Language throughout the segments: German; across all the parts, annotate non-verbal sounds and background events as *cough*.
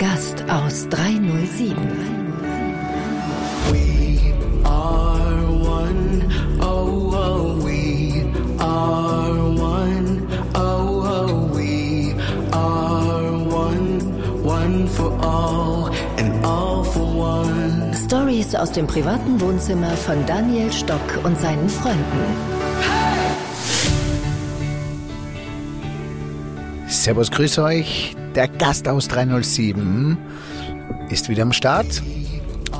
Gast aus 307. We are one, oh, oh, we are one, oh, oh, we are one, one for all and all for one. Stories aus dem privaten Wohnzimmer von Daniel Stock und seinen Freunden. Servus, grüß euch. Der Gast aus 307 ist wieder am Start.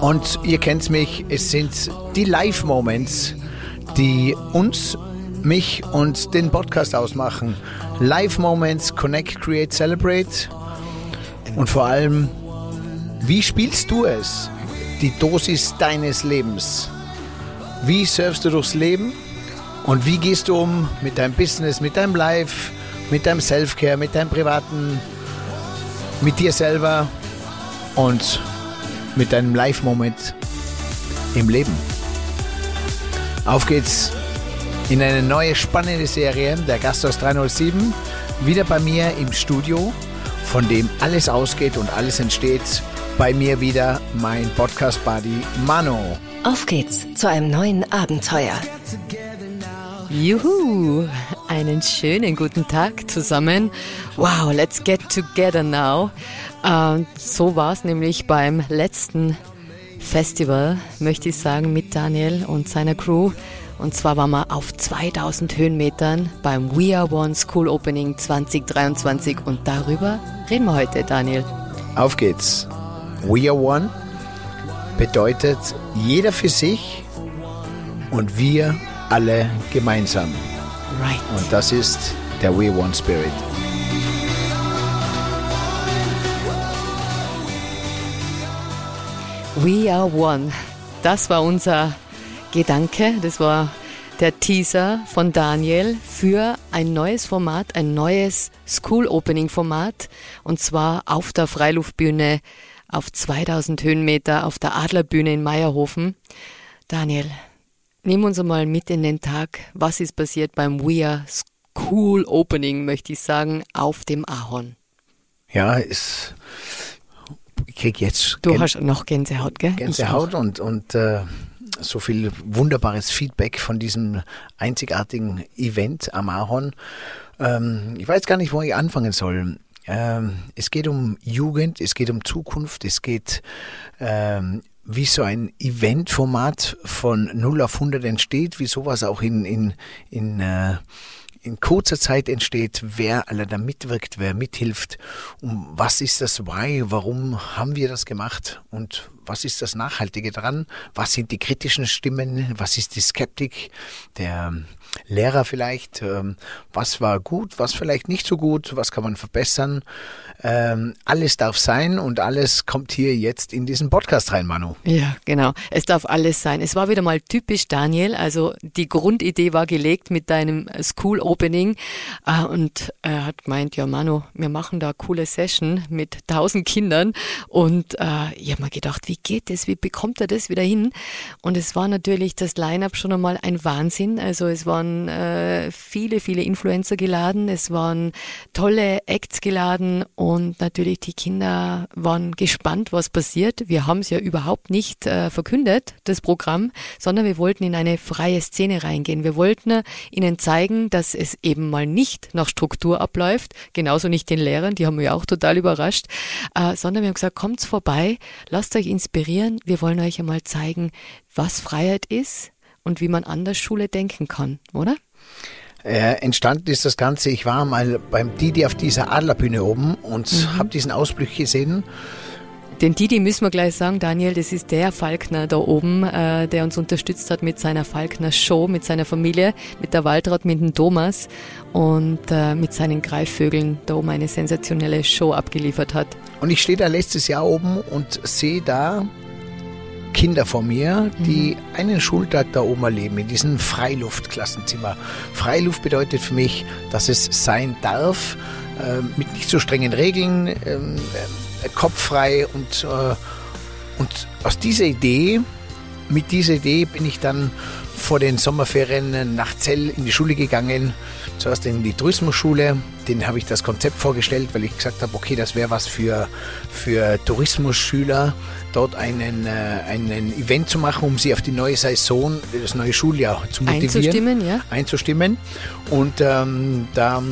Und ihr kennt mich, es sind die Live-Moments, die uns, mich und den Podcast ausmachen. Live-Moments, Connect, Create, Celebrate. Und vor allem, wie spielst du es? Die Dosis deines Lebens. Wie surfst du durchs Leben? Und wie gehst du um mit deinem Business, mit deinem Life, mit deinem Self-Care, mit deinem privaten, mit dir selber und mit deinem Live-Moment im Leben? Auf geht's in eine neue spannende Serie, der Gast aus 307, wieder bei mir im Studio, von dem alles ausgeht und alles entsteht. Bei mir wieder mein Podcast-Buddy Mano. Auf geht's zu einem neuen Abenteuer. Juhu, einen schönen guten Tag zusammen. Wow, let's get together now. Äh, so war es nämlich beim letzten Festival, möchte ich sagen, mit Daniel und seiner Crew. Und zwar waren wir auf 2000 Höhenmetern beim We Are One School Opening 2023 und darüber reden wir heute, Daniel. Auf geht's. We are one bedeutet jeder für sich und wir alle gemeinsam. Right. Und das ist der We One Spirit. We are one. Das war unser Gedanke, das war der Teaser von Daniel für ein neues Format, ein neues School Opening Format und zwar auf der Freiluftbühne auf 2000 Höhenmeter auf der Adlerbühne in Meierhofen. Daniel, nimm uns einmal mit in den Tag. Was ist passiert beim We Are School Opening, möchte ich sagen, auf dem Ahorn? Ja, ist. Ich krieg jetzt Du Gän- hast noch Gänsehaut, gell? Gänsehaut und, und äh, so viel wunderbares Feedback von diesem einzigartigen Event am Ahorn. Ähm, ich weiß gar nicht, wo ich anfangen soll. Ähm, es geht um Jugend, es geht um Zukunft, es geht ähm, wie so ein Eventformat von 0 auf 100 entsteht, wie sowas auch in, in, in, äh, in kurzer Zeit entsteht, wer alle da mitwirkt, wer mithilft, um was ist das Why, warum haben wir das gemacht und was ist das Nachhaltige dran, was sind die kritischen Stimmen, was ist die Skeptik der Lehrer vielleicht, ähm, was war gut, was vielleicht nicht so gut, was kann man verbessern. Ähm, alles darf sein und alles kommt hier jetzt in diesen Podcast rein, Manu. Ja, genau. Es darf alles sein. Es war wieder mal typisch Daniel. Also die Grundidee war gelegt mit deinem School Opening äh, und er hat gemeint, ja Manu, wir machen da coole Session mit tausend Kindern und äh, ich habe mir gedacht, wie geht das, wie bekommt er das wieder hin? Und es war natürlich das Line-up schon einmal ein Wahnsinn. Also es waren äh, viele, viele Influencer geladen, es waren tolle Acts geladen und natürlich die Kinder waren gespannt, was passiert. Wir haben es ja überhaupt nicht äh, verkündet, das Programm, sondern wir wollten in eine freie Szene reingehen. Wir wollten ihnen zeigen, dass es eben mal nicht nach Struktur abläuft, genauso nicht den Lehrern, die haben mich auch total überrascht, äh, sondern wir haben gesagt, kommt's vorbei, lasst euch inspirieren, wir wollen euch einmal zeigen, was Freiheit ist und wie man an der Schule denken kann, oder? Äh, entstanden ist das Ganze, ich war mal beim Didi auf dieser Adlerbühne oben und Mhm. habe diesen Ausblick gesehen. Den Didi müssen wir gleich sagen, Daniel, das ist der Falkner da oben, äh, der uns unterstützt hat mit seiner Falkner Show, mit seiner Familie, mit der Waltraud, mit dem Thomas und äh, mit seinen Greifvögeln da oben eine sensationelle Show abgeliefert hat. Und ich stehe da letztes Jahr oben und sehe da Kinder vor mir, die einen Schultag da oben erleben, in diesem Freiluftklassenzimmer. Freiluft bedeutet für mich, dass es sein darf, äh, mit nicht so strengen Regeln, ähm, äh, kopffrei und, äh, und aus dieser Idee, mit dieser Idee bin ich dann vor den Sommerferien nach Zell in die Schule gegangen, zuerst in die Tourismusschule. Den habe ich das Konzept vorgestellt, weil ich gesagt habe, okay, das wäre was für, für Tourismusschüler, dort einen, äh, einen Event zu machen, um sie auf die neue Saison, das neue Schuljahr zu motivieren. Einzustimmen, ja. Einzustimmen. Und ähm, da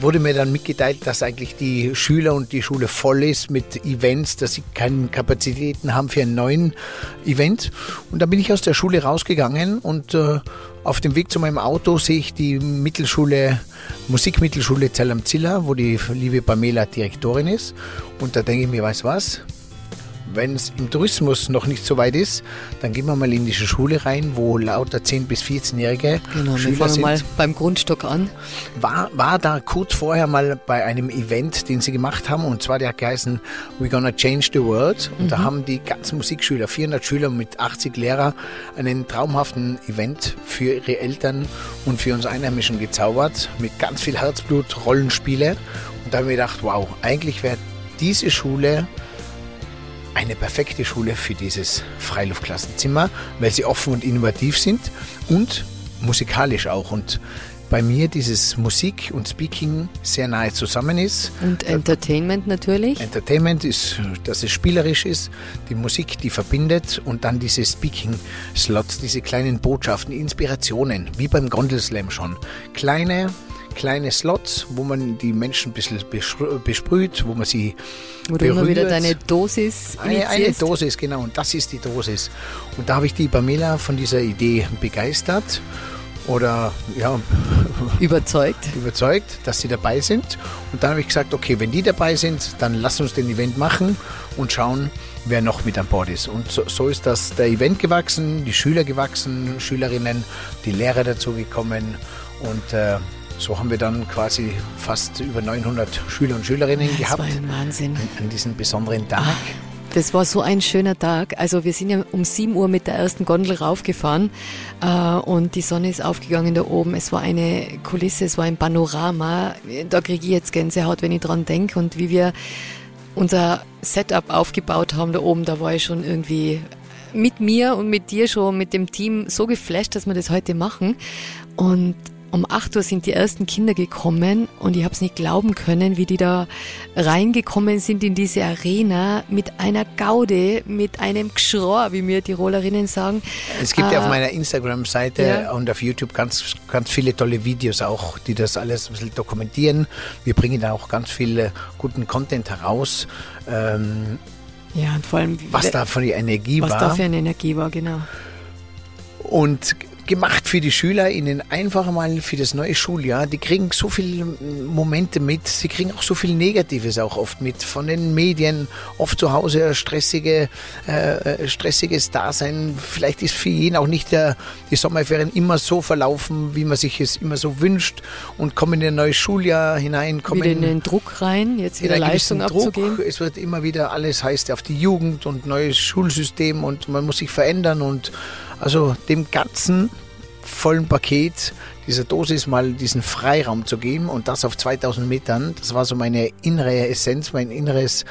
wurde mir dann mitgeteilt, dass eigentlich die Schüler und die Schule voll ist mit Events, dass sie keine Kapazitäten haben für einen neuen Event. Und da bin ich aus der Schule rausgegangen und äh, auf dem Weg zu meinem Auto sehe ich die Mittelschule, Musikmittelschule Zell am Ziller, wo die liebe Pamela Direktorin ist. Und da denke ich mir, weißt was? Wenn es im Tourismus noch nicht so weit ist, dann gehen wir mal in diese Schule rein, wo lauter 10- bis 14-Jährige Genau, wir Schüler fangen sind. mal beim Grundstock an. War, war da kurz vorher mal bei einem Event, den sie gemacht haben, und zwar der hat geheißen We're Gonna Change the World. Und da haben die ganzen Musikschüler, 400 Schüler mit 80 Lehrer, einen traumhaften Event für ihre Eltern und für uns Einheimischen gezaubert, mit ganz viel Herzblut, Rollenspiele. Und da habe ich mir gedacht, wow, eigentlich wäre diese Schule eine perfekte Schule für dieses Freiluftklassenzimmer, weil sie offen und innovativ sind und musikalisch auch. Und bei mir dieses Musik und Speaking sehr nahe zusammen ist. Und Entertainment natürlich. Entertainment ist, dass es spielerisch ist, die Musik, die verbindet und dann diese Speaking-Slots, diese kleinen Botschaften, Inspirationen, wie beim Gondelslam schon. Kleine, kleine Slots, wo man die Menschen ein bisschen besprüht, wo man sie Wo du immer wieder berührt. deine Dosis Eine, eine. Dosis, genau. Und das ist die Dosis. Und da habe ich die Pamela von dieser Idee begeistert oder ja, *laughs* Überzeugt. überzeugt, dass sie dabei sind. Und dann habe ich gesagt, okay, wenn die dabei sind, dann lass uns den Event machen und schauen, wer noch mit an Bord ist. Und so, so ist das der Event gewachsen, die Schüler gewachsen, Schülerinnen, die Lehrer dazu gekommen und äh, so haben wir dann quasi fast über 900 Schüler und Schülerinnen Das gehabt war ein Wahnsinn. an diesem besonderen Tag. Das war so ein schöner Tag. Also wir sind ja um 7 Uhr mit der ersten Gondel raufgefahren äh, und die Sonne ist aufgegangen da oben. Es war eine Kulisse, es war ein Panorama. Da kriege ich jetzt Gänsehaut, wenn ich dran denke und wie wir unser Setup aufgebaut haben da oben, da war ich schon irgendwie mit mir und mit dir schon, mit dem Team so geflasht, dass wir das heute machen. Und um 8 Uhr sind die ersten Kinder gekommen und ich habe es nicht glauben können, wie die da reingekommen sind in diese Arena mit einer Gaude, mit einem Gschror, wie mir Tirolerinnen sagen. Es gibt ja Äh, auf meiner Instagram-Seite ja. und auf YouTube ganz, ganz viele tolle Videos auch, die das alles ein bisschen dokumentieren. Wir bringen da auch ganz viel äh, guten Content heraus, ähm, Ja, und vor allem, was da von der Energie was war. da für eine Energie war, genau. und gemacht für die Schüler, ihnen einfach mal für das neue Schuljahr. Die kriegen so viele Momente mit, sie kriegen auch so viel Negatives auch oft mit von den Medien, oft zu Hause stressige, äh, stressiges Dasein. Vielleicht ist für jeden auch nicht der, die Sommerferien immer so verlaufen, wie man sich es immer so wünscht und kommen in ein neues Schuljahr hinein, kommen Wieder in den Druck rein, jetzt in wieder Leistung gewissen Druck. abzugeben. Es wird immer wieder alles heißt auf die Jugend und neues Schulsystem und man muss sich verändern und also dem ganzen vollen Paket dieser Dosis mal diesen Freiraum zu geben und das auf 2000 Metern, das war so meine innere Essenz, mein inneres,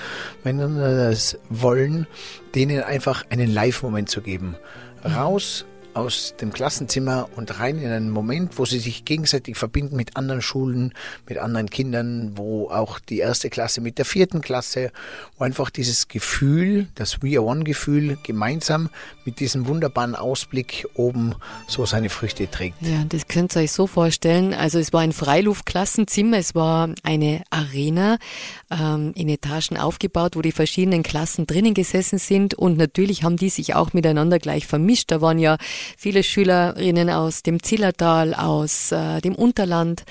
mein inneres Wollen, denen einfach einen Live-Moment zu geben. Raus aus dem Klassenzimmer und rein in einen Moment, wo sie sich gegenseitig verbinden mit anderen Schulen, mit anderen Kindern, wo auch die erste Klasse mit der vierten Klasse, wo einfach dieses Gefühl, das We Are One Gefühl gemeinsam mit diesem wunderbaren Ausblick oben so seine Früchte trägt. Ja, das könnt ihr euch so vorstellen. Also es war ein Freiluftklassenzimmer, es war eine Arena ähm, in Etagen aufgebaut, wo die verschiedenen Klassen drinnen gesessen sind und natürlich haben die sich auch miteinander gleich vermischt. Da waren ja viele Schülerinnen aus dem Zillertal, aus äh, dem Unterland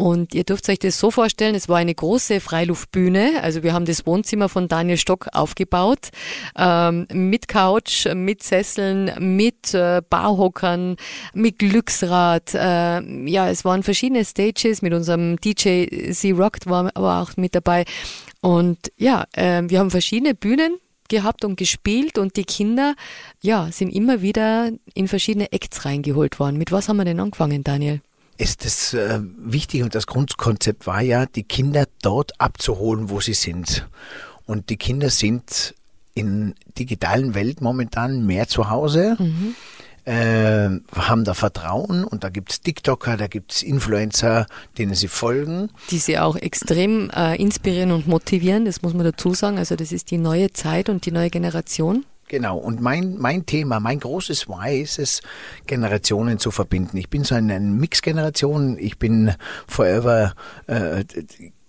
und ihr dürft euch das so vorstellen, es war eine große Freiluftbühne. Also wir haben das Wohnzimmer von Daniel Stock aufgebaut, ähm, mit Couch, mit Sesseln, mit äh, Barhockern, mit Glücksrad. Äh, ja, es waren verschiedene Stages. Mit unserem DJ Z Rocked war, war auch mit dabei. Und ja, äh, wir haben verschiedene Bühnen gehabt und gespielt und die Kinder, ja, sind immer wieder in verschiedene Acts reingeholt worden. Mit was haben wir denn angefangen, Daniel? ist das äh, wichtig und das Grundkonzept war ja, die Kinder dort abzuholen, wo sie sind. Und die Kinder sind in digitalen Welt momentan mehr zu Hause. Äh, haben da Vertrauen und da gibt's TikToker, da gibt's Influencer, denen sie folgen. Die sie auch extrem äh, inspirieren und motivieren, das muss man dazu sagen. Also das ist die neue Zeit und die neue Generation. Genau, und mein, mein Thema, mein großes Why ist es, Generationen zu verbinden. Ich bin so eine Mixgeneration, ich bin forever äh,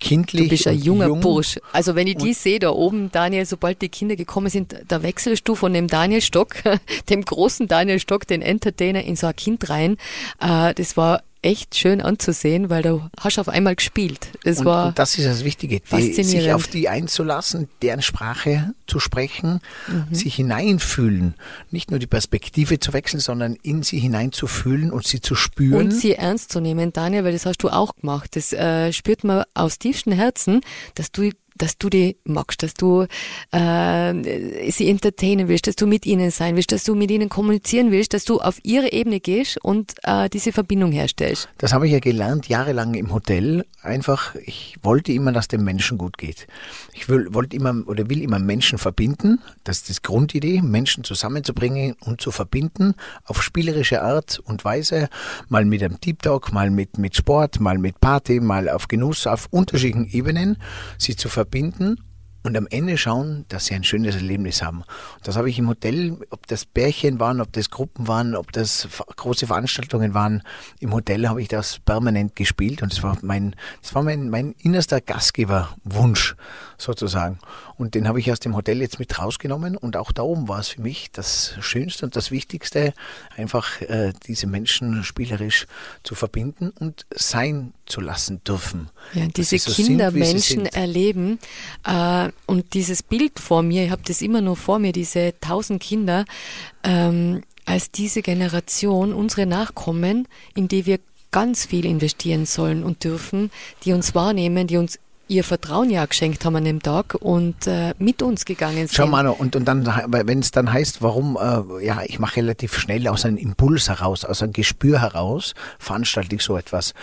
kindlich. Du bist ein junger jung. Bursch. Also wenn ich die sehe da oben, Daniel, sobald die Kinder gekommen sind, da wechselst du von dem Daniel Stock, *laughs* dem großen Daniel Stock, den Entertainer, in so ein Kind rein. Äh, das war echt schön anzusehen, weil du hast auf einmal gespielt. Das und, war und das ist das Wichtige, die, sich auf die einzulassen, deren Sprache zu sprechen, mhm. sich hineinfühlen, nicht nur die Perspektive zu wechseln, sondern in sie hineinzufühlen und sie zu spüren. Und sie ernst zu nehmen, Daniel, weil das hast du auch gemacht. Das äh, spürt man aus tiefstem Herzen, dass du dass du die magst, dass du äh, sie entertainen willst, dass du mit ihnen sein willst, dass du mit ihnen kommunizieren willst, dass du auf ihre Ebene gehst und äh, diese Verbindung herstellst. Das habe ich ja gelernt jahrelang im Hotel. Einfach, ich wollte immer, dass dem Menschen gut geht. Ich will, wollte immer oder will immer Menschen verbinden. Das ist die Grundidee, Menschen zusammenzubringen und zu verbinden auf spielerische Art und Weise. Mal mit einem Deep Talk, mal mit, mit Sport, mal mit Party, mal auf Genuss, auf unterschiedlichen Ebenen, sie zu verbinden verbinden und am Ende schauen, dass sie ein schönes Erlebnis haben. Das habe ich im Hotel, ob das Bärchen waren, ob das Gruppen waren, ob das große Veranstaltungen waren, im Hotel habe ich das permanent gespielt und das war mein, das war mein, mein innerster Gastgeberwunsch sozusagen. Und den habe ich aus dem Hotel jetzt mit rausgenommen und auch da oben war es für mich das Schönste und das Wichtigste, einfach äh, diese Menschen spielerisch zu verbinden und sein zu lassen dürfen. Ja, diese so Kinder sind, Menschen erleben äh, und dieses Bild vor mir, ich habe das immer nur vor mir, diese tausend Kinder, ähm, als diese Generation, unsere Nachkommen, in die wir ganz viel investieren sollen und dürfen, die uns wahrnehmen, die uns ihr Vertrauen ja geschenkt haben an dem Tag und äh, mit uns gegangen sind. Schau mal, und, und dann, wenn es dann heißt, warum, äh, ja, ich mache relativ schnell aus einem Impuls heraus, aus einem Gespür heraus, veranstalte ich so etwas.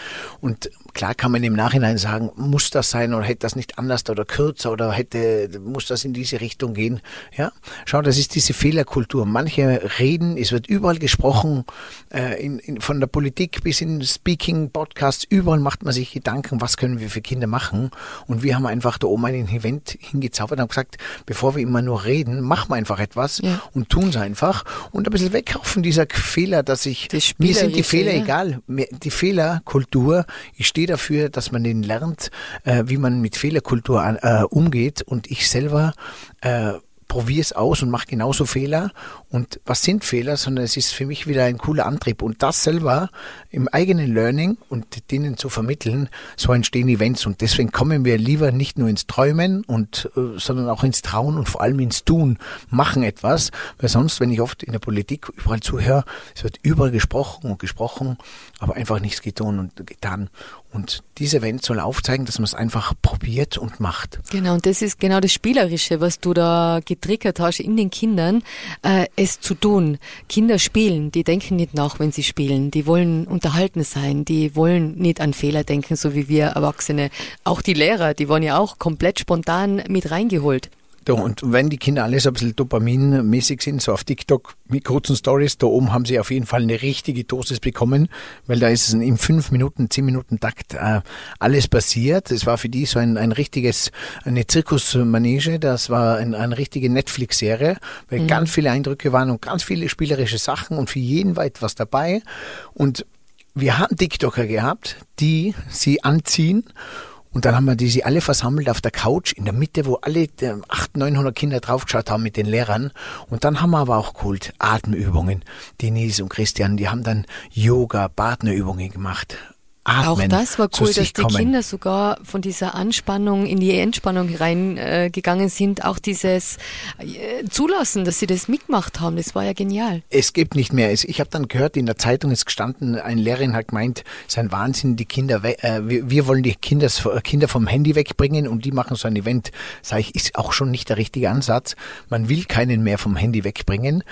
Und klar kann man im Nachhinein sagen, muss das sein oder hätte das nicht anders oder kürzer oder hätte, muss das in diese Richtung gehen. Ja, schau, das ist diese Fehlerkultur. Manche reden, es wird überall gesprochen, äh, in, in, von der Politik bis in Speaking, Podcasts, überall macht man sich Gedanken, was können wir für Kinder machen. Und wir haben einfach da oben ein Event hingezaubert und haben gesagt, bevor wir immer nur reden, machen wir einfach etwas ja. und tun es einfach und ein bisschen wegkaufen dieser Fehler, dass ich, mir sind die Fehler egal. Die Fehlerkultur, ich stehe dafür, dass man den lernt, äh, wie man mit Fehlerkultur äh, umgeht und ich selber äh, probiere es aus und mache genauso Fehler. Und was sind Fehler, sondern es ist für mich wieder ein cooler Antrieb. Und das selber im eigenen Learning und denen zu vermitteln, so entstehen Events. Und deswegen kommen wir lieber nicht nur ins Träumen und, äh, sondern auch ins Trauen und vor allem ins Tun, machen etwas. Weil sonst, wenn ich oft in der Politik überall zuhöre, es wird überall gesprochen und gesprochen, aber einfach nichts getan und getan. Und dieses Event soll aufzeigen, dass man es einfach probiert und macht. Genau, und das ist genau das Spielerische, was du da getriggert hast in den Kindern, äh, es zu tun. Kinder spielen, die denken nicht nach, wenn sie spielen. Die wollen unterhalten sein, die wollen nicht an Fehler denken, so wie wir Erwachsene. Auch die Lehrer, die waren ja auch komplett spontan mit reingeholt. Und wenn die Kinder alle so ein bisschen dopaminmäßig sind, so auf TikTok mit kurzen Stories, da oben haben sie auf jeden Fall eine richtige Dosis bekommen, weil da ist es in fünf Minuten, zehn Minuten Takt äh, alles passiert. Es war für die so ein, ein richtiges, eine Zirkusmanege, das war ein, eine richtige Netflix-Serie, weil mhm. ganz viele Eindrücke waren und ganz viele spielerische Sachen und für jeden war etwas dabei. Und wir haben TikToker gehabt, die sie anziehen und dann haben wir die sie alle versammelt auf der Couch in der Mitte, wo alle 800, 900 Kinder draufgeschaut haben mit den Lehrern. Und dann haben wir aber auch geholt Atemübungen. Denise und Christian, die haben dann Yoga, Partnerübungen gemacht. Atmen, Auch das war cool, dass die kommen. Kinder sogar von dieser Anspannung in die Entspannung reingegangen äh, sind. Auch dieses äh, Zulassen, dass sie das mitgemacht haben, das war ja genial. Es gibt nicht mehr. Ich habe dann gehört, in der Zeitung ist gestanden, eine Lehrerin hat gemeint, es ist ein Wahnsinn, die Kinder, äh, wir, wollen die Kinder, Kinder vom Handy wegbringen und die machen so ein Event. Sag ich, ist auch schon nicht der richtige Ansatz. Man will keinen mehr vom Handy wegbringen.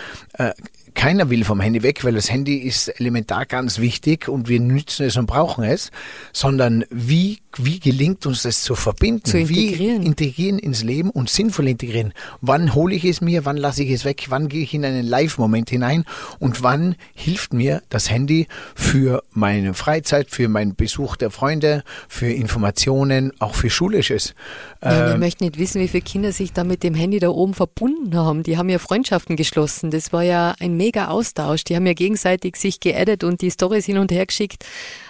Keiner will vom Handy weg, weil das Handy ist elementar ganz wichtig und wir nützen es und brauchen es, sondern wie, wie gelingt uns das zu verbinden? Zu integrieren. Wie integrieren ins Leben und sinnvoll integrieren? Wann hole ich es mir? Wann lasse ich es weg? Wann gehe ich in einen Live-Moment hinein? Und wann hilft mir das Handy für meine Freizeit, für meinen Besuch der Freunde, für Informationen, auch für Schulisches? Ja, wir Ähm, möchten nicht wissen, wie viele Kinder sich da mit dem Handy da oben verbunden haben. Die haben ja Freundschaften geschlossen. Das war ja ein mega Austausch. Die haben ja gegenseitig sich geaddet und die Stories hin und her geschickt.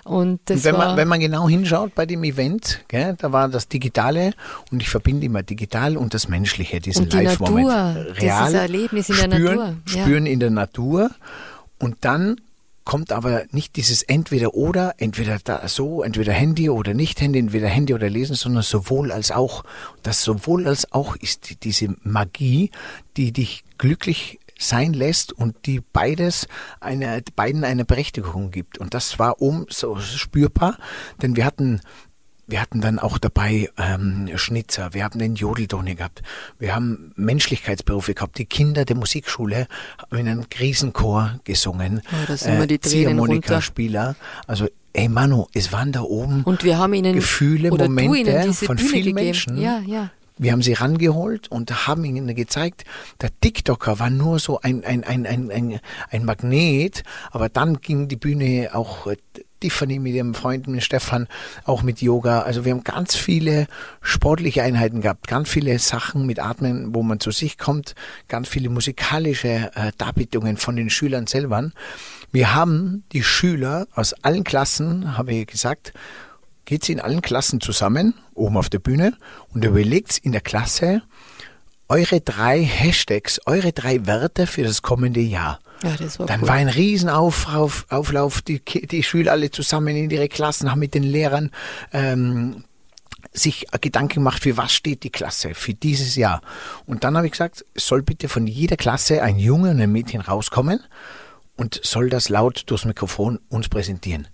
Und das Und wenn man, wenn man genau hinschaut bei dem Event, gell, da war das Digitale und ich verbinde immer digital und das Menschliche, diesen die Live-Moment. Natur, das Real ein Erlebnis in der spüren, Natur, ja. Spüren in der Natur und dann kommt aber nicht dieses entweder oder, entweder da so, entweder Handy oder nicht Handy, entweder Handy oder lesen, sondern sowohl als auch. Das sowohl als auch ist die, diese Magie, die dich glücklich sein lässt und die beides eine, beiden eine Berechtigung gibt. Und das war um so spürbar, denn wir hatten wir hatten dann auch dabei ähm, Schnitzer, wir haben den Jodeldoni gehabt, wir haben Menschlichkeitsberufe gehabt, die Kinder der Musikschule haben in einem Riesenchor gesungen, Oh, runter. Ziehharmonika-Spieler, also ey Manu, es waren da oben Und wir haben ihnen Gefühle, Momente von vielen gegeben. Menschen. Ja, ja. Wir haben sie rangeholt und haben ihnen gezeigt, der TikToker war nur so ein, ein, ein, ein, ein, ein Magnet, aber dann ging die Bühne auch äh, Tiffany mit ihrem Freund, mit Stefan, auch mit Yoga. Also wir haben ganz viele sportliche Einheiten gehabt, ganz viele Sachen mit Atmen, wo man zu sich kommt, ganz viele musikalische äh, Darbietungen von den Schülern selber. Wir haben die Schüler aus allen Klassen, habe ich gesagt, geht's in allen Klassen zusammen, oben auf der Bühne, und überlegt's in der Klasse eure drei Hashtags, eure drei Werte für das kommende Jahr. Ja, das war Dann cool. war ein Riesenauflauf, Auflauf, die, die Schüler alle zusammen in ihre Klassen, haben mit den Lehrern ähm, sich Gedanken gemacht, für was steht die Klasse für dieses Jahr. Und dann habe ich gesagt, es soll bitte von jeder Klasse ein Junge und ein Mädchen rauskommen und soll das laut durchs Mikrofon uns präsentieren.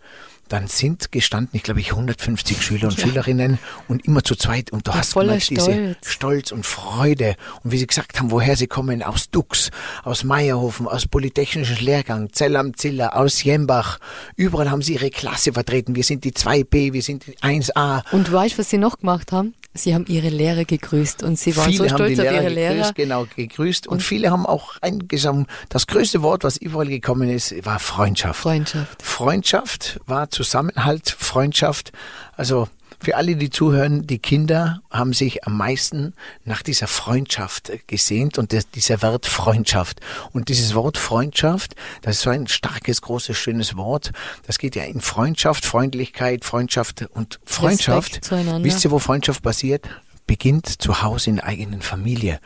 Dann sind gestanden, ich glaube ich, 150 Schüler und Schülerinnen und immer zu zweit. Und du Ja, hast gemerkt, diese Stolz. Stolz und Freude. Und wie sie gesagt haben, woher sie kommen, aus Dux, aus Meierhofen, aus Polytechnischen Lehrgang, Zell am Ziller, aus Jembach. Überall haben sie ihre Klasse vertreten. Wir sind die 2b, wir sind die 1a. Und weißt du, was sie noch gemacht haben? Sie haben ihre Lehrer gegrüßt und sie waren viele so haben die stolz auf Lehrer ihre Lehrer. gegrüßt, genau, gegrüßt. Und, viele haben auch eingesammelt. Das größte Wort, was überall gekommen ist, war Freundschaft. Freundschaft. Freundschaft war Zusammenhalt, Freundschaft. Also für alle, die zuhören, die Kinder haben sich am meisten nach dieser Freundschaft gesehnt und das, dieser Wert Freundschaft. Und dieses Wort Freundschaft, das ist so ein starkes, großes, schönes Wort. Das geht ja in Freundschaft, Freundlichkeit, Freundschaft und Freundschaft. Wisst ihr, wo Freundschaft passiert? Beginnt zu Hause in der eigenen Familie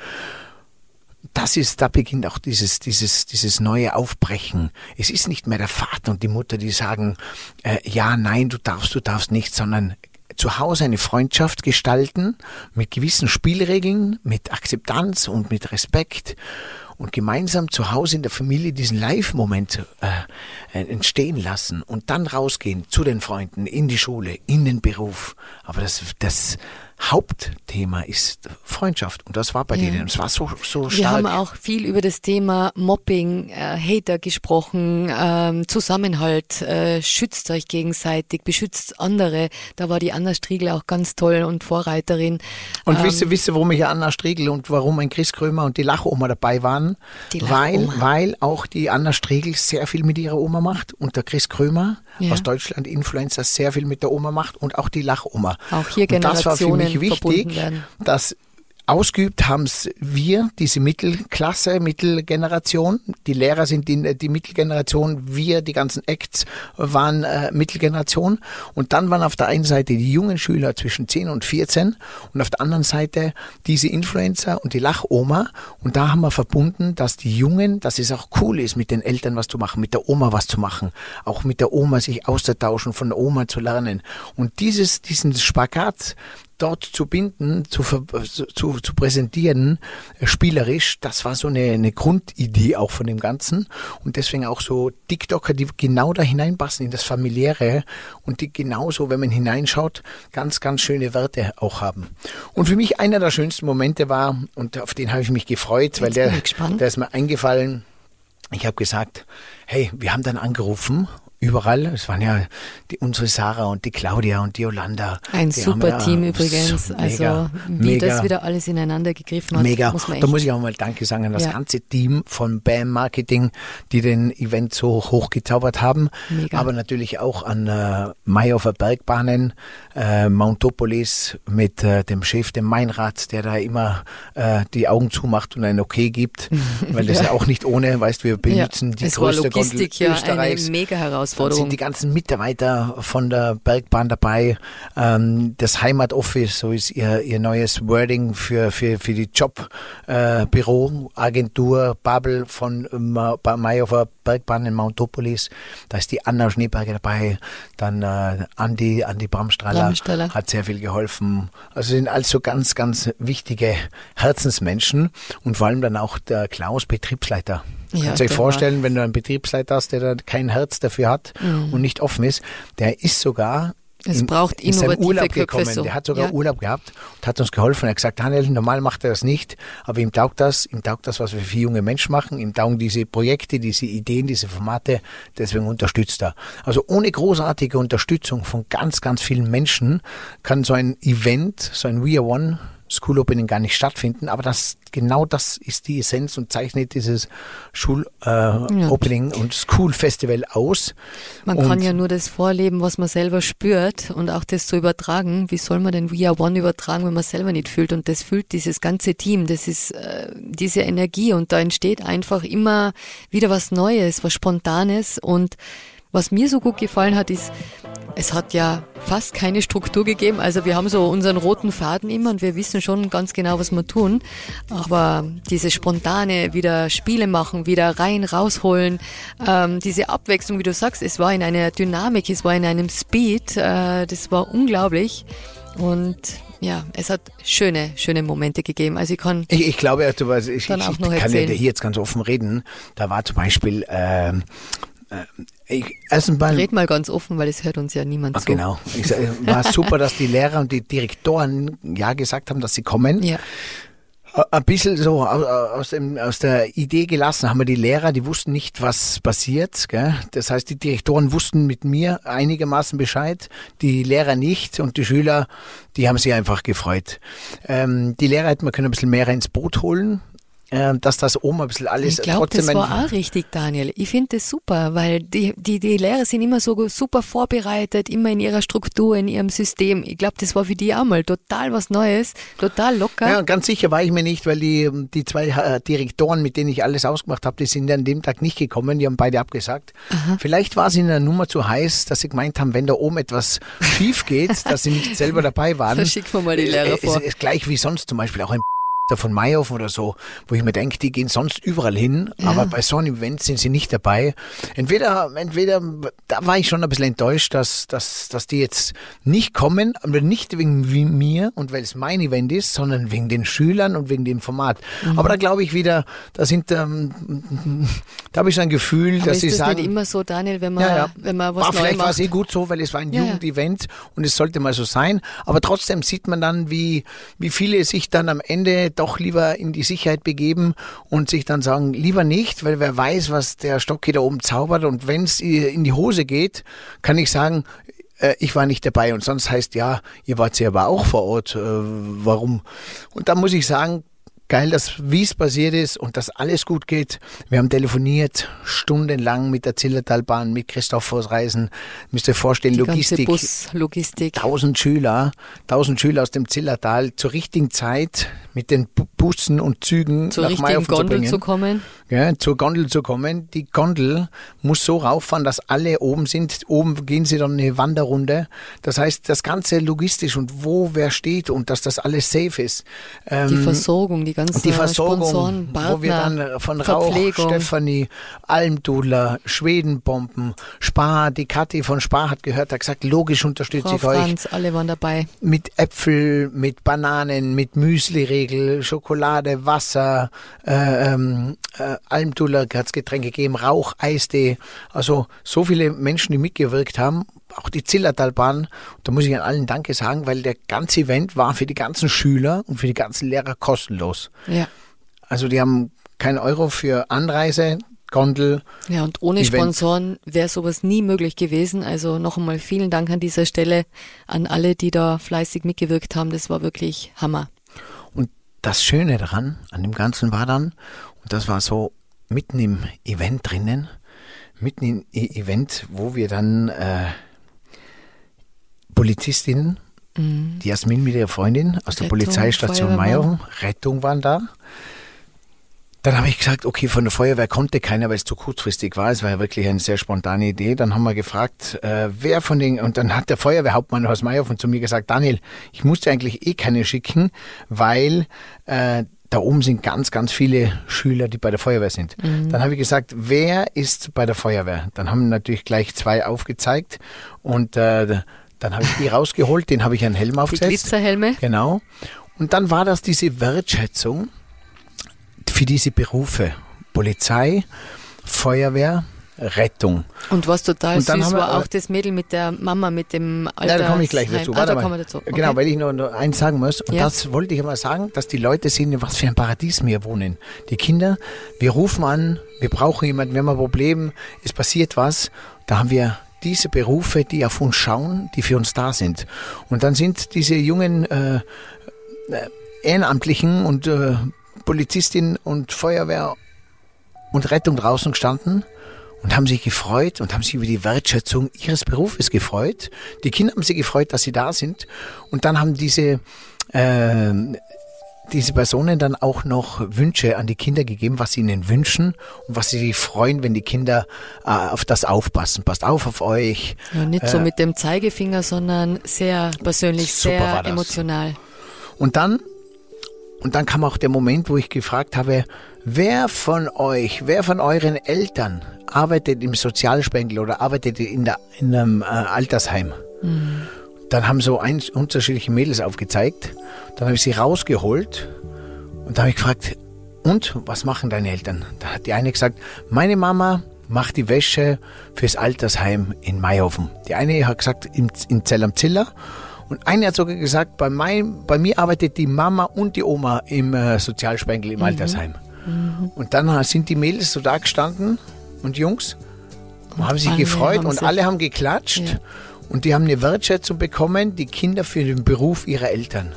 das ist, da beginnt auch dieses, dieses, dieses neue Aufbrechen. Es ist nicht mehr der Vater und die Mutter, die sagen, äh, ja, nein, du darfst, du darfst nicht, sondern zu Hause eine Freundschaft gestalten mit gewissen Spielregeln, mit Akzeptanz und mit Respekt und gemeinsam zu Hause in der Familie diesen Live-Moment äh, äh, entstehen lassen und dann rausgehen zu den Freunden, in die Schule, in den Beruf. Aber das, das Hauptthema ist Freundschaft und das war bei Ja. denen. Es war so, so Wir stark. haben auch viel über das Thema Mobbing, äh, Hater gesprochen, ähm, Zusammenhalt, äh, schützt euch gegenseitig, beschützt andere. Da war die Anna Striegel auch ganz toll und Vorreiterin. Und Ähm, wisst ihr, wisst ihr, warum ich Anna Striegel und warum ein Chris Krömer und die Lachoma dabei waren? Die weil, Lachoma. weil auch die Anna Striegel sehr viel mit ihrer Oma macht und der Chris Krömer Ja. aus Deutschland, Influencer, sehr viel mit der Oma macht und auch die Lachoma. Auch hier und das war für mich Generationen wichtig, dass Ausgeübt haben es wir, diese Mittelklasse, Mittelgeneration. Die Lehrer sind die, die Mittelgeneration, wir, die ganzen Acts, waren äh, Mittelgeneration. Und dann waren auf der einen Seite die jungen Schüler zwischen 10 und 14 und auf der anderen Seite diese Influencer und die Lachoma. Und da haben wir verbunden, dass die Jungen, dass es auch cool ist, mit den Eltern was zu machen, mit der Oma was zu machen, auch mit der Oma sich auszutauschen, von der Oma zu lernen. Und dieses, diesen Spagat dort zu binden, zu, zu, zu präsentieren, äh, spielerisch, das war so eine, eine Grundidee auch von dem Ganzen. Und deswegen auch so TikToker, die genau da hineinpassen in das Familiäre und die genauso, wenn man hineinschaut, ganz, ganz schöne Werte auch haben. Und für mich einer der schönsten Momente war, und auf den habe ich mich gefreut, weil Jetzt der, ich gespannt. der ist mir eingefallen, ich habe gesagt, hey, wir haben dann angerufen überall. Es waren ja die, unsere Sarah und die Claudia und die Yolanda. Ein die super ja- Team übrigens. Mega, also wie mega. das wieder alles ineinander gegriffen hat, Mega. muss Da muss ich auch mal Danke sagen an das Ja. ganze Team von BAM Marketing, die den Event so hochgezaubert haben. Mega. Aber natürlich auch an äh, Mayhofer Bergbahnen, äh, Mountopolis mit äh, dem Chef, dem Meinrad, der da immer äh, die Augen zumacht und ein Okay gibt, *laughs* weil das ja. auch nicht ohne, weißt wir benutzen die es war größte Logistik Gondel ja eine Österreichs. mega Dann Herausforderung. sind die ganzen Mitarbeiter von der Bergbahn dabei. Ähm, das Heimatoffice, so ist ihr, ihr neues Wording für, für, für die Jobbüro, äh, Büro, Agentur, Bubble von Ba- Mayhofer Bergbahn in Mountopolis. Da ist die Anna Schneeberger dabei. Dann äh, Andi, Andi Bramstraller, Bramstraller. hat sehr viel geholfen. Also sind also ganz, ganz wichtige Herzensmenschen und vor allem dann auch der Klaus, Betriebsleiter. Ja, Kannst du war- vorstellen, wenn du einen Betriebsleiter hast, der da kein Herz dafür hat und nicht offen ist, der ist sogar Mhm. Es in, braucht in innovative Urlaub Köpfe gekommen. so. Der hat sogar Ja. Urlaub gehabt und hat uns geholfen. Er hat gesagt, Daniel, normal macht er das nicht, aber ihm taugt das, ihm taugt das, was wir für junge Menschen machen, ihm taugen diese Projekte, diese Ideen, diese Formate, deswegen unterstützt er. Also ohne großartige Unterstützung von ganz, ganz vielen Menschen kann so ein Event, so ein We Are One School Opening gar nicht stattfinden, aber das genau das ist die Essenz und zeichnet dieses Schul äh, Opening und School Festival aus. Man und kann ja nur das vorleben, was man selber spürt und auch das zu übertragen. Wie soll man denn We Are One übertragen, wenn man selber nicht fühlt? Und das fühlt dieses ganze Team, das ist äh, diese Energie und da entsteht einfach immer wieder was Neues, was Spontanes und was mir so gut gefallen hat, ist, es hat ja fast keine Struktur gegeben. Also wir haben so unseren roten Faden immer und wir wissen schon ganz genau, was wir tun. Aber diese spontane, wieder Spiele machen, wieder rein, rausholen, ähm, diese Abwechslung, wie du sagst, es war in einer Dynamik, es war in einem Speed, äh, das war unglaublich. Und ja, es hat schöne, schöne Momente gegeben. Also ich kann Ich, ich glaube, du weißt, ich, ich, ich kann ja hier jetzt ganz offen reden. Da war zum Beispiel ähm, äh, ich, mal red mal ganz offen, weil es hört uns ja niemand Ah, zu. Genau. Ich, war super, dass die Lehrer und die Direktoren ja gesagt haben, dass sie kommen. Ja. Ein bisschen so au- aus, dem, aus der Idee gelassen haben wir die Lehrer, die wussten nicht, was passiert. Gell? Das heißt, die Direktoren wussten mit mir einigermaßen Bescheid, die Lehrer nicht und die Schüler, die haben sich einfach gefreut. Ähm, die Lehrer hätten wir können ein bisschen mehr ins Boot holen, dass das oben ein bisschen alles Ich glaube, trotzdem das war auch richtig, Daniel. Ich finde das super, weil die, die, die Lehrer sind immer so super vorbereitet, immer in ihrer Struktur, in ihrem System. Ich glaube, das war für die auch mal total was Neues, total locker. Ja, ganz sicher war ich mir nicht, weil die, die zwei äh, Direktoren, mit denen ich alles ausgemacht habe, die sind an dem Tag nicht gekommen, die haben beide abgesagt. Vielleicht war es ihnen eine Nummer zu heiß, dass sie gemeint haben, wenn da oben etwas schief geht, dass sie nicht selber dabei waren. *laughs* Da schicken wir mal die Lehrer Äh, vor. Ist, ist gleich wie sonst zum Beispiel auch ein von Mayhof oder so, wo ich mir denke, die gehen sonst überall hin, Ja. aber bei so einem Event sind sie nicht dabei. Entweder, entweder, da war ich schon ein bisschen enttäuscht, dass, dass, dass die jetzt nicht kommen, aber nicht wegen mir und weil es mein Event ist, sondern wegen den Schülern und wegen dem Format. Mhm. Aber da glaube ich wieder, da sind, ähm, da habe ich so ein Gefühl, Aber dass sie das sagen, nicht immer so, Daniel, wenn man, ja, ja. wenn man was war vielleicht war es eh gut so, weil es war ein. Jugendevent und es sollte mal so sein. Aber trotzdem sieht man dann, wie, wie viele sich dann am Ende doch lieber in die Sicherheit begeben und sich dann sagen, lieber nicht, weil wer weiß, was der Stocki da oben zaubert. Und wenn es in die Hose geht, kann ich sagen, äh, ich war nicht dabei und sonst heißt ja, ihr wart ja aber auch vor Ort. Äh, warum? Und da muss ich sagen, geil, dass wie es passiert ist und dass alles gut geht. Wir haben telefoniert stundenlang mit der Zillertalbahn, mit Christophos Reisen. Müsst ihr euch vorstellen, Die Logistik. ganze Buslogistik. Tausend Schüler, tausend Schüler aus dem Zillertal zur richtigen Zeit mit den Bu- Bussen und Zügen Zur nach richtigen Mayhofen zu Gondel bringen zu kommen. Ja, zur Gondel zu kommen. Die Gondel muss so rauffahren, dass alle oben sind. Oben gehen sie dann eine Wanderrunde. Das heißt, das Ganze logistisch und wo wer steht und dass das alles safe ist. Ähm, Die Versorgung, die ganzen die Versorgung, Sponsoren, Partner, wo wir dann von Rauch. Stefanie, Almdudler, Schwedenbomben, Spar, die Kathi von Spar hat gehört, hat gesagt, logisch unterstütze Frau ich euch Franz, alle waren dabei. mit Äpfel, mit Bananen, mit Müsli-Regel, Schokolade, Wasser, äh, ähm, äh, Almdudler hat es Getränke gegeben, Rauch, Eistee. Also so viele Menschen, die mitgewirkt haben, auch die Zillertalbahn. Da muss ich an allen Danke sagen, weil der ganze Event war für die ganzen Schüler und für die ganzen Lehrer kostenlos. Ja. Also die haben keinen Euro für Anreise, Gondel. Ja, und ohne Event. Sponsoren wäre sowas nie möglich gewesen. Also noch einmal vielen Dank an dieser Stelle an alle, die da fleißig mitgewirkt haben. Das war wirklich Hammer. Und das Schöne daran, an dem Ganzen war dann, das war so mitten im Event drinnen, mitten im E- Event, wo wir dann äh, Polizistinnen, die Jasmin mit ihrer Freundin aus der Rettung, Polizeistation Feuerwehrmann. Mayerung, Rettung waren da. Dann habe ich gesagt, okay, von der Feuerwehr konnte keiner, weil es zu kurzfristig war. Es war ja wirklich eine sehr spontane Idee. Dann haben wir gefragt, äh, wer von den, und dann hat der Feuerwehrhauptmann aus Mayerhofen zu mir gesagt, Daniel, ich musste eigentlich eh keine schicken, weil äh, da oben sind ganz, ganz viele Schüler, die bei der Feuerwehr sind. Dann habe ich gesagt, wer ist bei der Feuerwehr? Dann haben natürlich gleich zwei aufgezeigt und äh, dann habe ich die rausgeholt, den habe ich einen Helm Die aufgesetzt. Glitzerhelme. Genau. Und dann war das diese Wertschätzung für diese Berufe. Polizei, Feuerwehr, Rettung. Und was total Und dann süß haben wir- war auch das Mädel mit der Mama, mit dem Alter. Ja, da komme ich gleich dazu. Ah, Warte da mal. dazu. Okay. Genau, weil ich nur, nur eins sagen muss. Und Ja. das wollte ich immer sagen, dass die Leute sehen, in was für ein Paradies wir wohnen. Die Kinder, wir rufen an, wir brauchen jemanden, wir haben ein Problem, es passiert was. Da haben wir diese Berufe, die auf uns schauen, die für uns da sind. Und dann sind diese jungen äh, äh, Ehrenamtlichen und äh, Polizistin und Feuerwehr und Rettung draußen gestanden und haben sich gefreut und haben sich über die Wertschätzung ihres Berufes gefreut. Die Kinder haben sich gefreut, dass sie da sind. Und dann haben diese, äh, diese Personen dann auch noch Wünsche an die Kinder gegeben, was sie ihnen wünschen und was sie sich freuen, wenn die Kinder äh, auf das aufpassen. Passt auf auf euch. Ja, nicht so Äh, mit dem Zeigefinger, sondern sehr persönlich, Super war sehr das. emotional. Und dann, und dann kam auch der Moment, wo ich gefragt habe, wer von euch, wer von euren Eltern arbeitet im Sozialspendel oder arbeitet in, der, in einem äh, Altersheim? Dann haben so ein, unterschiedliche Mädels aufgezeigt. Dann habe ich sie rausgeholt und da habe ich gefragt, und was machen deine Eltern? Da hat die eine gesagt, meine Mama macht die Wäsche fürs Altersheim in Mayhofen. Die eine hat gesagt, in, in Zell am Ziller. Und eine hat sogar gesagt, bei, mein, bei mir arbeitet die Mama und die Oma im äh, Sozialspengel im Altersheim. Und dann sind die Mädels so da gestanden und Jungs und haben sich alle gefreut haben und sich- alle haben geklatscht. Ja. Und die haben eine Wertschätzung bekommen, die Kinder für den Beruf ihrer Eltern.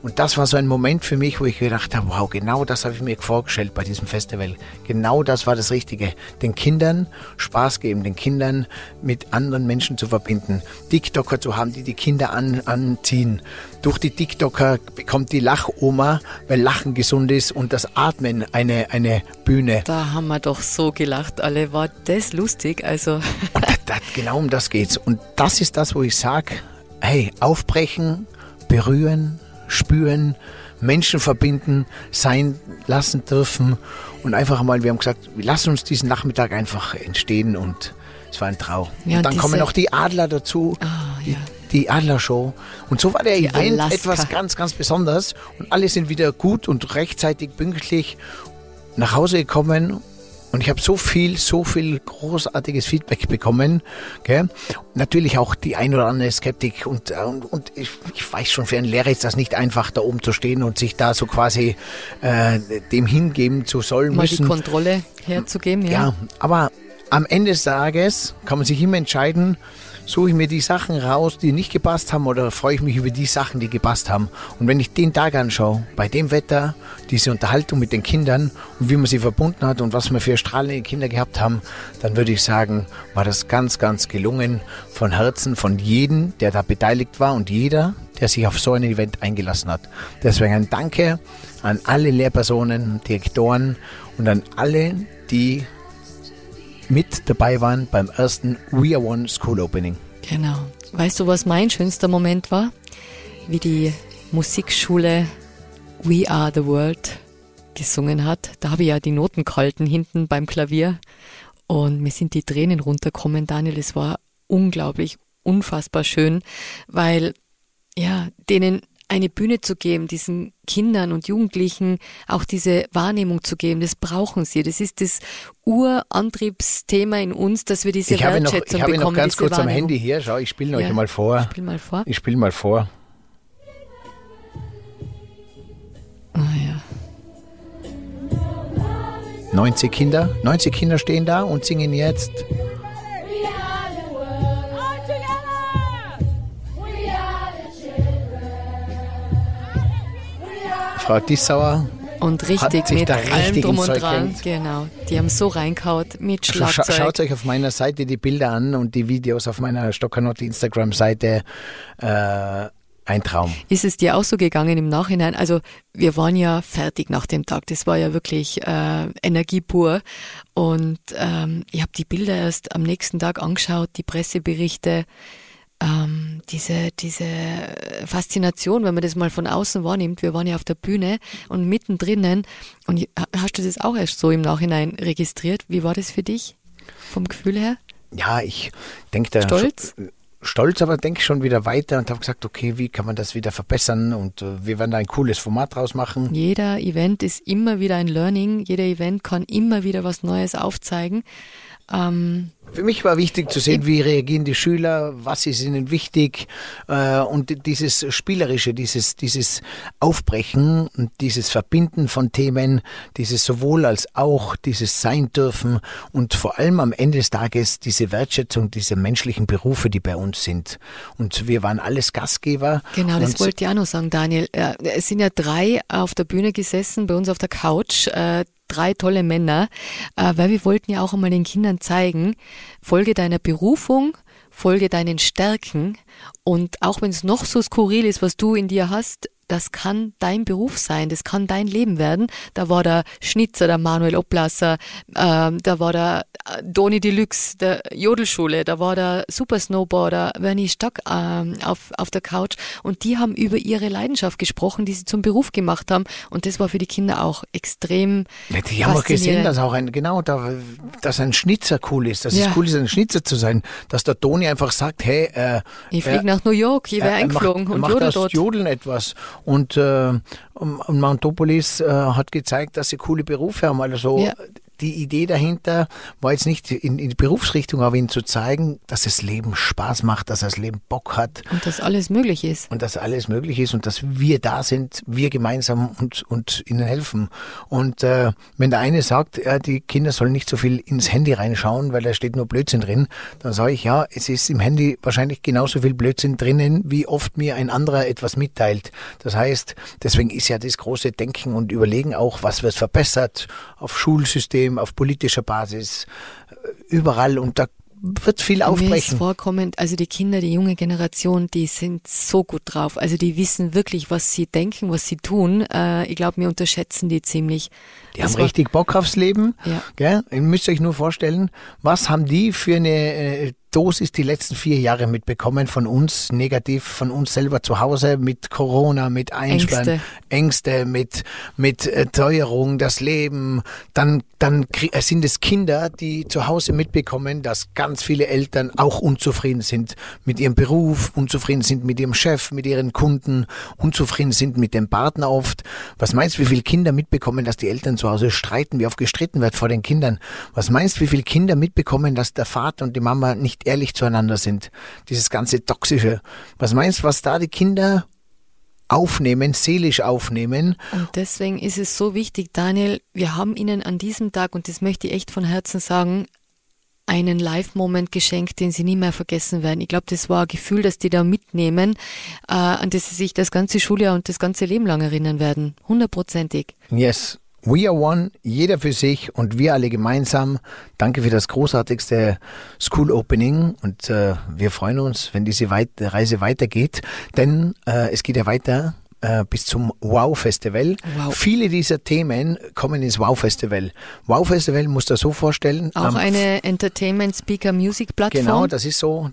Und das war so ein Moment für mich, wo ich gedacht habe, wow, genau das habe ich mir vorgestellt bei diesem Festival. Genau das war das Richtige. Den Kindern Spaß geben, den Kindern mit anderen Menschen zu verbinden. TikToker zu haben, die die Kinder an, anziehen. Durch die TikToker bekommt die Lachoma, weil Lachen gesund ist und das Atmen eine, eine Bühne. Da haben wir doch so gelacht alle. War das lustig? Also, *laughs* Und das, das, genau um das geht's. Und das ist das, wo ich sage, hey, aufbrechen, berühren, spüren, Menschen verbinden, sein lassen dürfen. Und einfach mal, wir haben gesagt, wir lassen uns diesen Nachmittag einfach entstehen und es war ein Trau. Ja, und dann diese- kommen noch die Adler dazu. Die, ja. die Adlershow. Und so war der Die Event Alaska. etwas ganz, ganz Besonderes. Und alle sind wieder gut und rechtzeitig pünktlich nach Hause gekommen und ich habe so viel, so viel großartiges Feedback bekommen. Gell? Natürlich auch die ein oder andere Skeptik und, äh, und, und ich, ich weiß schon, für einen Lehrer ist das nicht einfach, da oben zu stehen und sich da so quasi äh, dem hingeben zu sollen mal die müssen. Kontrolle herzugeben. Ja. Ja, aber am Ende des Tages kann man sich immer entscheiden, suche ich mir die Sachen raus, die nicht gepasst haben oder freue ich mich über die Sachen, die gepasst haben. Und wenn ich den Tag anschaue, bei dem Wetter, diese Unterhaltung mit den Kindern und wie man sie verbunden hat und was wir für strahlende Kinder gehabt haben, dann würde ich sagen, war das ganz, ganz gelungen von Herzen von jedem, der da beteiligt war und jeder, der sich auf so ein Event eingelassen hat. Deswegen ein Danke an alle Lehrpersonen, Direktoren und an alle, die mit dabei waren beim ersten We Are One School Opening. Genau. Weißt du, was mein schönster Moment war? Wie die Musikschule We Are the World gesungen hat. Da habe ich ja die Noten gehalten hinten beim Klavier und mir sind die Tränen runtergekommen, Daniel. Es war unglaublich, unfassbar schön, weil ja, denen eine Bühne zu geben, diesen Kindern und Jugendlichen auch diese Wahrnehmung zu geben, das brauchen sie. Das ist das Urantriebsthema in uns, dass wir diese Ich habe noch, Wertschätzung ich habe noch bekommen. ganz diese kurz am. Handy hier. Schau, ich spiele euch Ja. mal vor. Spiel mal vor. Ich spiele mal vor. Ah, ja. 90 Kinder. 90 Kinder stehen da und singen jetzt. Frau Dissauer Und richtig mit allem drum und dran. Genau. Die haben so reinkaut mit Also scha Schlagzeug. schaut euch auf meiner Seite die Bilder an und die Videos auf meiner Stockanotte Instagram-Seite. Äh, ein Traum. Ist es dir auch so gegangen im Nachhinein? Also wir waren ja fertig nach dem Tag. Das war ja wirklich äh, Energie pur. Und ähm, ich habe die Bilder erst am nächsten Tag angeschaut, die Presseberichte. Ähm, diese, diese Faszination, wenn man das mal von außen wahrnimmt. Wir waren ja auf der Bühne und mittendrin. Und hast du das auch erst so im Nachhinein registriert? Wie war das für dich vom Gefühl her? Ja, ich denke da. Stolz? Stolz, aber denke schon wieder weiter und habe gesagt, okay, wie kann man das wieder verbessern und äh, wir werden da ein cooles Format draus machen. Jeder Event ist immer wieder ein Learning. Jeder Event kann immer wieder was Neues aufzeigen. Ähm, Für mich war wichtig zu sehen, wie reagieren die Schüler, was ist ihnen wichtig äh, und dieses Spielerische, dieses, dieses Aufbrechen und dieses Verbinden von Themen, dieses sowohl als auch, dieses Sein dürfen und vor allem am Ende des Tages diese Wertschätzung, diese menschlichen Berufe, die bei uns sind. Und wir waren alles Gastgeber. genau, das wollte ich auch noch sagen, Daniel. Äh, Es sind ja drei auf der Bühne gesessen, bei uns auf der Couch. Drei tolle Männer, äh, weil wir wollten ja auch einmal den Kindern zeigen, folge deiner Berufung, folge deinen Stärken. Und auch wenn es noch so skurril ist, was du in dir hast, das kann dein Beruf sein, das kann dein Leben werden. Da war der Schnitzer, der Manuel Oblasser, ähm, da war der äh, Doni Deluxe, der Jodelschule, da war der Super Snowboarder Wernie Stock ähm, auf, auf der Couch und die haben über ihre Leidenschaft gesprochen, die sie zum Beruf gemacht haben und das war für die Kinder auch extrem Ja, die haben auch gesehen, dass auch ein, genau, da, dass ein Schnitzer cool ist, dass Ja. es cool ist, ein Schnitzer zu sein, dass der Toni einfach sagt, hey, äh, Ich fliege nach New York, ich wäre eingeflogen macht, und macht jodel dort. Jodeln etwas. Und, äh, und und Mountopolis äh, hat gezeigt, dass sie coole Berufe haben. Also Ja. Die Idee dahinter war jetzt nicht in, in die Berufsrichtung, aber ihnen zu zeigen, dass das Leben Spaß macht, dass das Leben Bock hat Und dass alles möglich ist. und dass alles möglich ist und dass wir da sind, wir gemeinsam und, und ihnen helfen. Und äh, wenn der eine sagt, ja, die Kinder sollen nicht so viel ins Handy reinschauen, weil da steht nur Blödsinn drin, dann sage ich, ja, es ist im Handy wahrscheinlich genauso viel Blödsinn drinnen, wie oft mir ein anderer etwas mitteilt. Das heißt, deswegen ist ja das große Denken und Überlegen auch, was wird verbessert auf Schulsystem, auf politischer Basis, äh, überall und da wird viel Mir ist aufbrechen. vorkommend, also die Kinder, die junge Generation, die sind so gut drauf. Also die wissen wirklich, was sie denken, was sie tun. Äh, ich glaube, wir unterschätzen die ziemlich. Die Das haben richtig Bock aufs Leben. Ja. Gell? Ihr müsst euch nur vorstellen, was haben die für eine äh, Dosis die letzten vier Jahre mitbekommen von uns, negativ von uns selber zu Hause, mit Corona, mit Einsperren, Ängste, mit, mit äh, Teuerung, das Leben. Dann, dann äh, sind es Kinder, die zu Hause mitbekommen, dass ganz viele Eltern auch unzufrieden sind mit ihrem Beruf, unzufrieden sind mit ihrem Chef, mit ihren Kunden, unzufrieden sind mit dem Partner oft. Was meinst du, wie viele Kinder mitbekommen, dass die Eltern zu Hause streiten, wie oft gestritten wird vor den Kindern? Was meinst du, wie viele Kinder mitbekommen, dass der Vater und die Mama nicht ehrlich zueinander sind? Dieses ganze Toxische. Was meinst du, was da die Kinder aufnehmen, seelisch aufnehmen? Und deswegen ist es so wichtig, Daniel, wir haben Ihnen an diesem Tag, und das möchte ich echt von Herzen sagen, einen Live-Moment geschenkt, den Sie nie mehr vergessen werden. Ich glaube, das war ein Gefühl, das die da mitnehmen, äh, an das Sie sich das ganze Schuljahr und das ganze Leben lang erinnern werden. Hundertprozentig. Yes. We are one, jeder für sich und wir alle gemeinsam. Danke für das großartigste School Opening und äh, wir freuen uns, wenn diese Weit Reise weitergeht, denn äh, es geht ja weiter äh, bis zum Wow Festival. Wow. Viele dieser Themen kommen ins Wow Festival. Wow Festival musst du dir so vorstellen. Auch am eine Entertainment-Speaker-Music-Plattform. Genau, das ist so,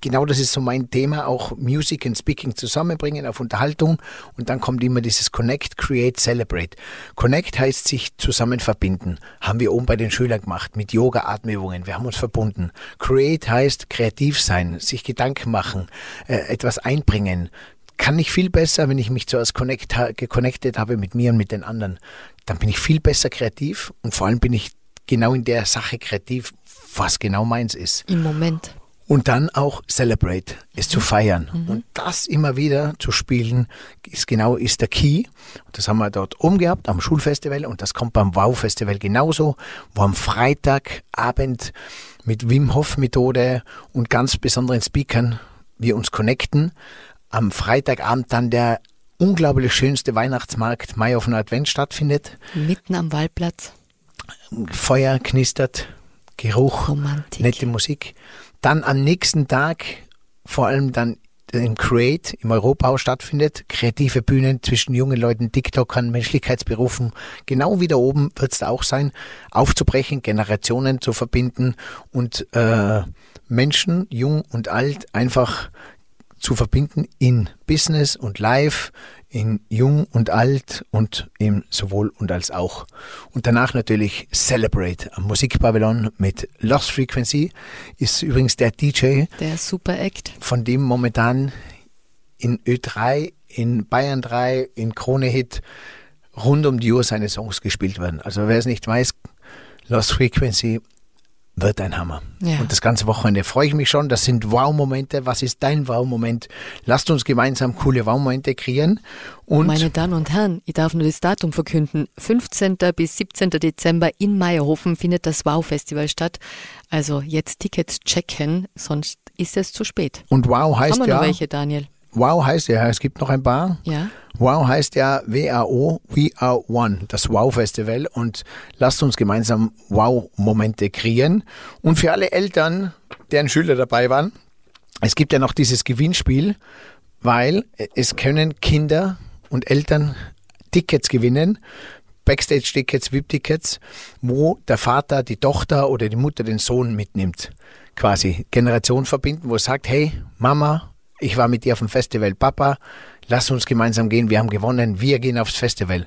genau das ist so mein Thema, auch Music und Speaking zusammenbringen auf Unterhaltung und dann kommt immer dieses Connect, Create, Celebrate. Connect heißt sich zusammen verbinden. Haben wir oben bei den Schülern gemacht mit Yoga, Atemübungen. Wir haben uns verbunden. Create heißt kreativ sein, sich Gedanken machen, äh, etwas einbringen. Kann ich viel besser, wenn ich mich zuerst connect, geconnected habe mit mir und mit den anderen. Dann bin ich viel besser kreativ und vor allem bin ich genau in der Sache kreativ, was genau meins ist. Im Moment. Und dann auch Celebrate, es zu feiern. Und das immer wieder zu spielen, ist genau, ist der Key. Das haben wir dort oben gehabt, am Schulfestival. Und das kommt beim Wow-Festival genauso, wo am Freitagabend mit Wim Hof Methode und ganz besonderen Speakern wir uns connecten. Am Freitagabend dann der unglaublich schönste Weihnachtsmarkt Mai auf Advent stattfindet. Mitten am Waldplatz. Feuer knistert, Geruch, Romantik. nette Musik. Dann am nächsten Tag, vor allem dann im Create im Europahaus stattfindet, kreative Bühnen zwischen jungen Leuten, TikTokern, Menschlichkeitsberufen. Genau wie da oben wird es auch sein, aufzubrechen, Generationen zu verbinden und äh, Menschen, jung und alt, einfach zu verbinden in Business und Life, in Jung und Alt und im sowohl und als auch. Und danach natürlich Celebrate am Musikpavillon mit Lost Frequency ist übrigens der DJ, Der Super Act. von dem momentan in Ö3, in Bayern 3, in Krone Hit rund um die Uhr seine Songs gespielt werden. Also wer es nicht weiß, Lost Frequency wird ein Hammer. Ja. Und das ganze Wochenende freue ich mich schon. Das sind Wow-Momente. Was ist dein Wow-Moment? Lasst uns gemeinsam coole Wow-Momente kreieren. Und Meine Damen und Herren, ich darf nur das Datum verkünden. 15. bis 17. Dezember in Meierhofen findet das Wow-Festival statt. Also jetzt Tickets checken, sonst ist es zu spät. und Wow heißt Haben wir ja, noch welche, Daniel? Wow heißt ja, es gibt noch ein paar. Ja. Wow heißt ja WAO, We Are One, das Wow-Festival. Und lasst uns gemeinsam Wow-Momente kreieren. Und für alle Eltern, deren Schüler dabei waren, es gibt ja noch dieses Gewinnspiel, weil es können Kinder und Eltern Tickets gewinnen, Backstage-Tickets, VIP-Tickets, wo der Vater die Tochter oder die Mutter den Sohn mitnimmt. Quasi Generation verbinden, wo es sagt, hey Mama, ich war mit dir auf dem Festival, Papa, lass uns gemeinsam gehen, wir haben gewonnen, wir gehen aufs Festival.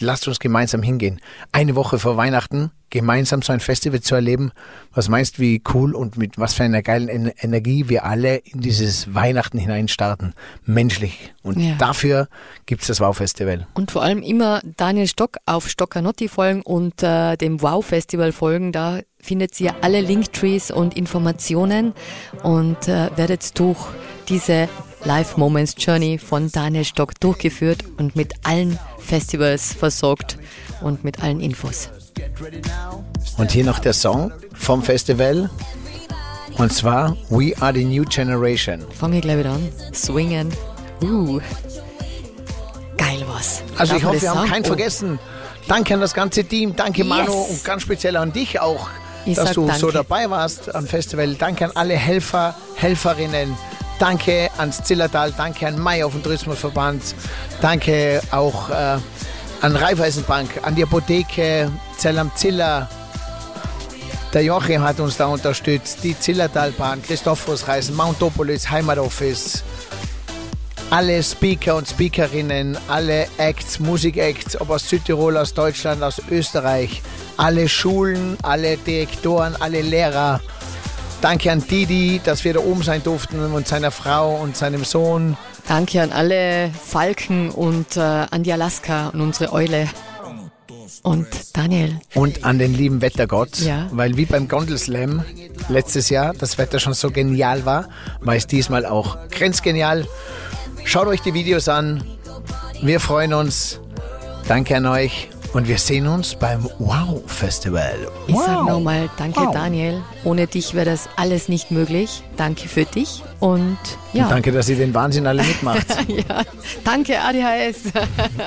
Lasst uns gemeinsam hingehen. Eine Woche vor Weihnachten gemeinsam so ein Festival zu erleben. Was meinst wie cool und mit was für einer geilen En Energie wir alle in dieses Weihnachten hinein starten. Menschlich. Und Ja. dafür gibt's das Wow-Festival. Und vor allem immer Daniel Stock auf Stoccanotti folgen und äh, dem Wow-Festival folgen. Da findet ihr alle Linktrees und Informationen und äh, werdet durch diese Live Moments Journey von Daniel Stock durchgeführt und mit allen Festivals versorgt und mit allen Infos. Und hier noch der Song vom Festival. Und zwar We Are the New Generation. Fange ich gleich wieder an. Swingen. Uh. Geil was. Also Darf ich hoffe, wir haben sagen? keinen Oh. vergessen. Danke an das ganze Team. Danke Manu Yes. und ganz speziell an dich auch, Ich dass du so danke. dabei warst am Festival. Danke an alle Helfer, Helferinnen. Danke ans Zillertal, danke an Mai auf dem Tourismusverband. Danke auch äh, an Raiffeisenbank, an die Apotheke Zell am Ziller. Der Joachim hat uns da unterstützt, die Zillertalbahn, Christophorusreisen, Mountopolis, Heimatoffice, alle Speaker und Speakerinnen, alle Acts, Musikacts, ob aus Südtirol, aus Deutschland, aus Österreich, alle Schulen, alle Direktoren, alle Lehrer. Danke an Didi, dass wir da oben sein durften und seiner Frau und seinem Sohn. Danke an alle Falken und äh, an die Alaska und unsere Eule. Und Daniel, Und an den lieben Wettergott, Ja. weil wie beim Gondelslam letztes Jahr das Wetter schon so genial war, war es diesmal auch grenzgenial. Schaut euch die Videos an. Wir freuen uns. Danke an euch und wir sehen uns beim Wow Festival. ich wow. sag nochmal Danke, Wow. Daniel. Ohne dich wäre das alles nicht möglich. Danke für dich und ja. Und danke, dass ihr den Wahnsinn alle mitmacht. *laughs* Ja, danke ADHS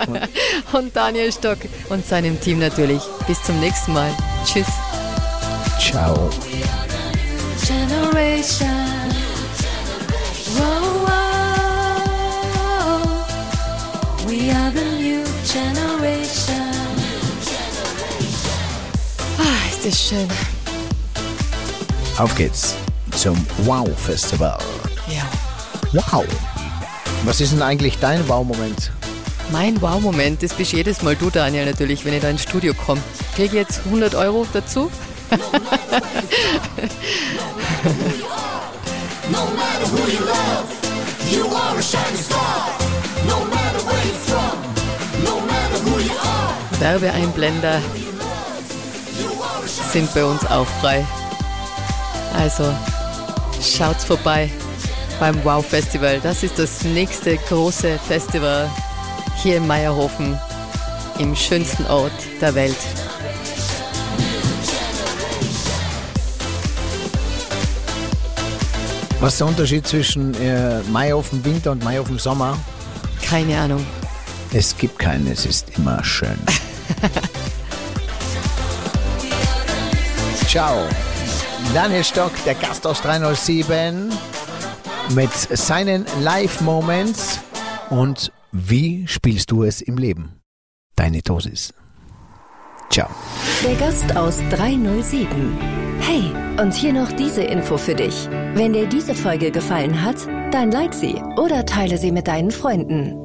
*laughs* und Daniel Stock und seinem Team natürlich. Bis zum nächsten Mal. Tschüss. Ciao. generation. Whoa, whoa. We are the new generation. Ah, ist das schön. Auf geht's zum Wow Festival. Ja. Wow. Was ist denn eigentlich dein Wow-Moment? Mein Wow-Moment, das bist jedes Mal du, Daniel, natürlich, wenn ich da ins Studio komme. Krieg ich jetzt 100 Euro dazu? *laughs* Werbeeinblender sind bei uns auch frei. Also Schaut's vorbei beim Wow Festival. Das ist das nächste große Festival hier in Meierhofen, im schönsten Ort der Welt. Was ist der Unterschied zwischen äh, Mai auf dem Winter und Mai auf dem Sommer? Keine Ahnung. Es gibt keinen, es ist immer schön. *laughs* Ciao. Daniel Stock, der Gast aus 307 mit seinen Live-Moments und wie spielst du es im Leben? Deine Dosis. Ciao. Der Gast aus 307. Hey, und hier noch diese Info für dich. Wenn dir diese Folge gefallen hat, dann like sie oder teile sie mit deinen Freunden.